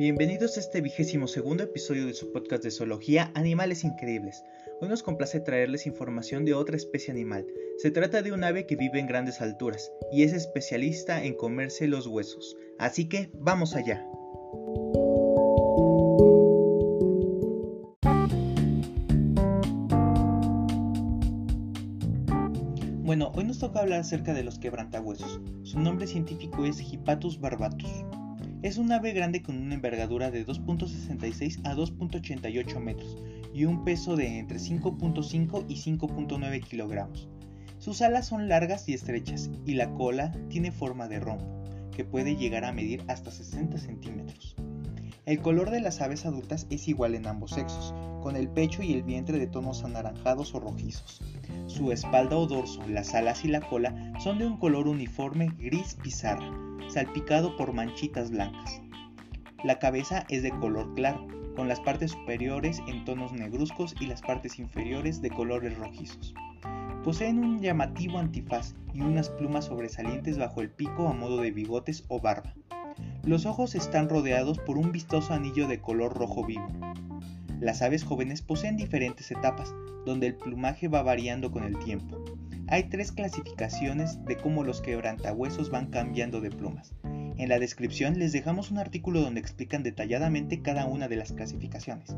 Bienvenidos a este vigésimo segundo episodio de su podcast de zoología Animales Increíbles. Hoy nos complace traerles información de otra especie animal. Se trata de un ave que vive en grandes alturas y es especialista en comerse los huesos. Así que vamos allá. Bueno, hoy nos toca hablar acerca de los quebrantahuesos. Su nombre científico es Hippatus barbatus. Es un ave grande con una envergadura de 2.66 a 2.88 metros y un peso de entre 5.5 y 5.9 kilogramos. Sus alas son largas y estrechas y la cola tiene forma de rombo, que puede llegar a medir hasta 60 centímetros. El color de las aves adultas es igual en ambos sexos, con el pecho y el vientre de tonos anaranjados o rojizos. Su espalda o dorso, las alas y la cola son de un color uniforme gris pizarra, salpicado por manchitas blancas. La cabeza es de color claro, con las partes superiores en tonos negruzcos y las partes inferiores de colores rojizos. Poseen un llamativo antifaz y unas plumas sobresalientes bajo el pico a modo de bigotes o barba. Los ojos están rodeados por un vistoso anillo de color rojo vivo. Las aves jóvenes poseen diferentes etapas, donde el plumaje va variando con el tiempo. Hay tres clasificaciones de cómo los quebrantahuesos van cambiando de plumas. En la descripción les dejamos un artículo donde explican detalladamente cada una de las clasificaciones.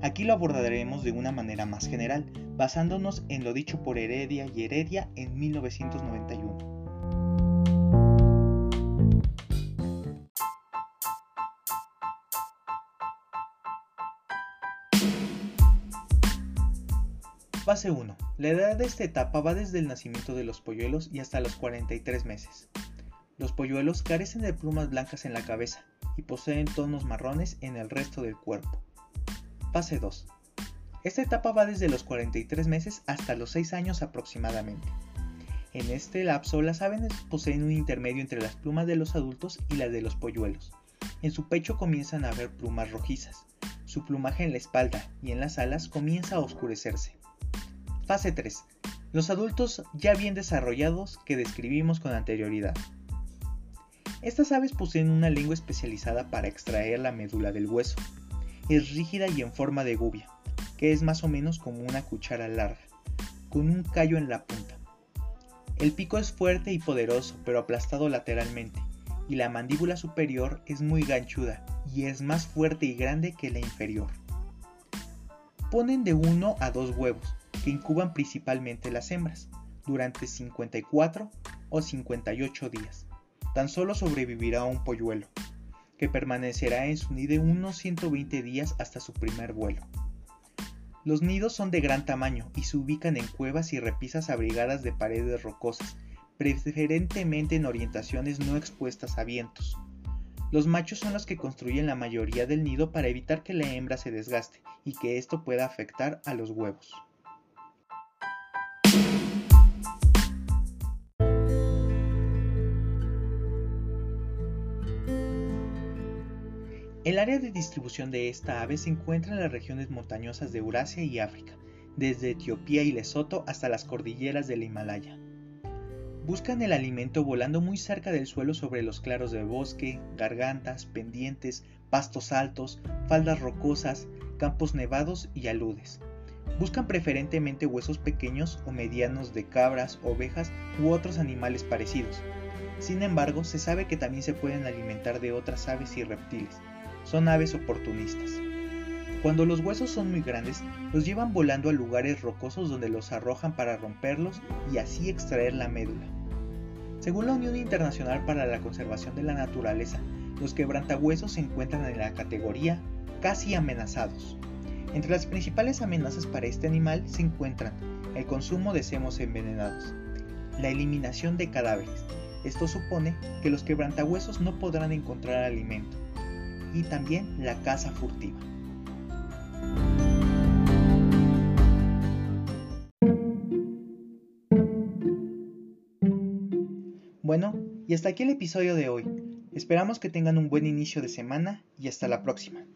Aquí lo abordaremos de una manera más general, basándonos en lo dicho por Heredia y Heredia en 1991. Fase 1. La edad de esta etapa va desde el nacimiento de los polluelos y hasta los 43 meses. Los polluelos carecen de plumas blancas en la cabeza y poseen tonos marrones en el resto del cuerpo. Fase 2. Esta etapa va desde los 43 meses hasta los 6 años aproximadamente. En este lapso las aves poseen un intermedio entre las plumas de los adultos y las de los polluelos. En su pecho comienzan a haber plumas rojizas. Su plumaje en la espalda y en las alas comienza a oscurecerse. Fase 3. Los adultos ya bien desarrollados que describimos con anterioridad. Estas aves poseen una lengua especializada para extraer la médula del hueso. Es rígida y en forma de gubia, que es más o menos como una cuchara larga, con un callo en la punta. El pico es fuerte y poderoso, pero aplastado lateralmente, y la mandíbula superior es muy ganchuda y es más fuerte y grande que la inferior. Ponen de uno a dos huevos, que incuban principalmente las hembras, durante 54 o 58 días. Tan solo sobrevivirá un polluelo, que permanecerá en su nido unos 120 días hasta su primer vuelo. Los nidos son de gran tamaño y se ubican en cuevas y repisas abrigadas de paredes rocosas, preferentemente en orientaciones no expuestas a vientos. Los machos son los que construyen la mayoría del nido para evitar que la hembra se desgaste y que esto pueda afectar a los huevos. El área de distribución de esta ave se encuentra en las regiones montañosas de Eurasia y África, desde Etiopía y Lesoto hasta las cordilleras del Himalaya. Buscan el alimento volando muy cerca del suelo sobre los claros del bosque, gargantas, pendientes, pastos altos, faldas rocosas, campos nevados y aludes. Buscan preferentemente huesos pequeños o medianos de cabras, ovejas u otros animales parecidos. Sin embargo, se sabe que también se pueden alimentar de otras aves y reptiles, son aves oportunistas. Cuando los huesos son muy grandes, los llevan volando a lugares rocosos donde los arrojan para romperlos y así extraer la médula. Según la Unión Internacional para la Conservación de la Naturaleza, los quebrantahuesos se encuentran en la categoría casi amenazados. Entre las principales amenazas para este animal se encuentran el consumo de semos envenenados, la eliminación de cadáveres. Esto supone que los quebrantahuesos no podrán encontrar alimento, y también la caza furtiva. Bueno, y hasta aquí el episodio de hoy. Esperamos que tengan un buen inicio de semana y hasta la próxima.